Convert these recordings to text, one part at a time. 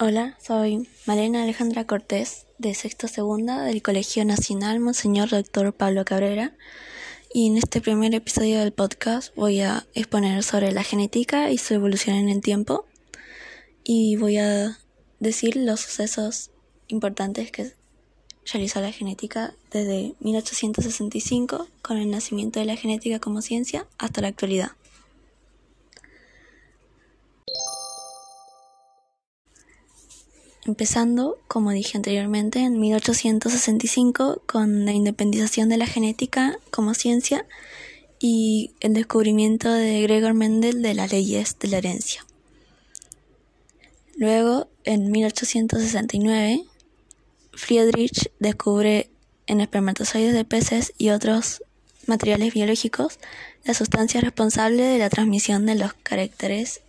Hola, soy Malena Alejandra Cortés, de sexto segunda del Colegio Nacional Monseñor Doctor Pablo Cabrera, y en este primer episodio del podcast voy a exponer sobre la genética y su evolución en el tiempo, y voy a decir los sucesos importantes que realizó la genética desde 1865, con el nacimiento de la genética como ciencia, hasta la actualidad. empezando, como dije anteriormente, en 1865 con la independización de la genética como ciencia y el descubrimiento de Gregor Mendel de las leyes de la herencia. Luego, en 1869, Friedrich descubre en espermatozoides de peces y otros materiales biológicos la sustancia responsable de la transmisión de los caracteres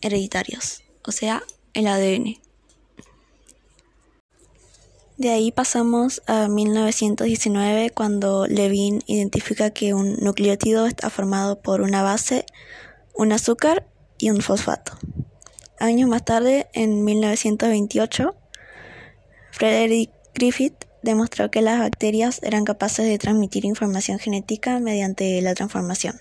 hereditarios, o sea, el ADN. De ahí pasamos a 1919 cuando Levin identifica que un nucleótido está formado por una base, un azúcar y un fosfato. Años más tarde, en 1928, Frederick Griffith demostró que las bacterias eran capaces de transmitir información genética mediante la transformación.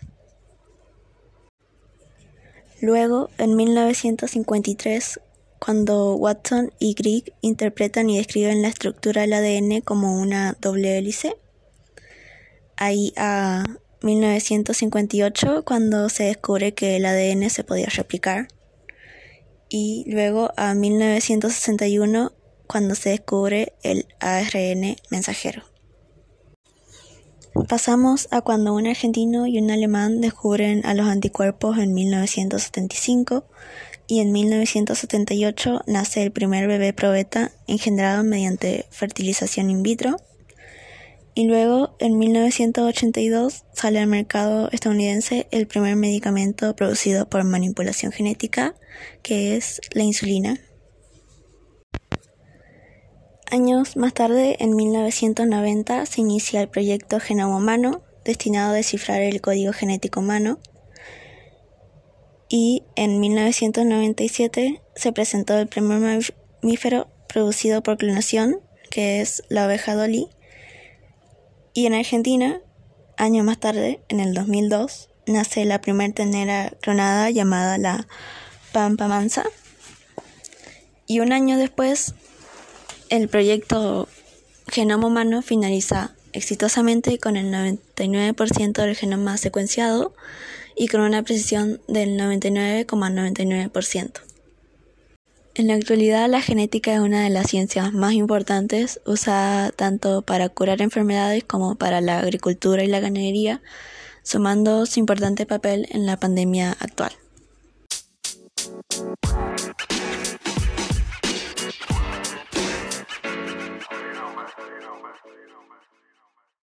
Luego, en 1953, cuando Watson y Crick interpretan y describen la estructura del ADN como una doble hélice. Ahí a 1958 cuando se descubre que el ADN se podía replicar. Y luego a 1961 cuando se descubre el ARN mensajero. Pasamos a cuando un argentino y un alemán descubren a los anticuerpos en 1975 y en 1978 nace el primer bebé probeta engendrado mediante fertilización in vitro. Y luego, en 1982, sale al mercado estadounidense el primer medicamento producido por manipulación genética, que es la insulina. Años más tarde, en 1990, se inicia el proyecto Genoma Humano, destinado a descifrar el código genético humano y en 1997 se presentó el primer mamífero producido por clonación, que es la oveja Dolly. Y en Argentina, años más tarde, en el 2002, nace la primera ternera clonada llamada la Pampa Mansa. Y un año después, el proyecto Genoma Humano finaliza exitosamente con el 99% del genoma secuenciado y con una precisión del 99,99%. En la actualidad la genética es una de las ciencias más importantes, usada tanto para curar enfermedades como para la agricultura y la ganadería, sumando su importante papel en la pandemia actual.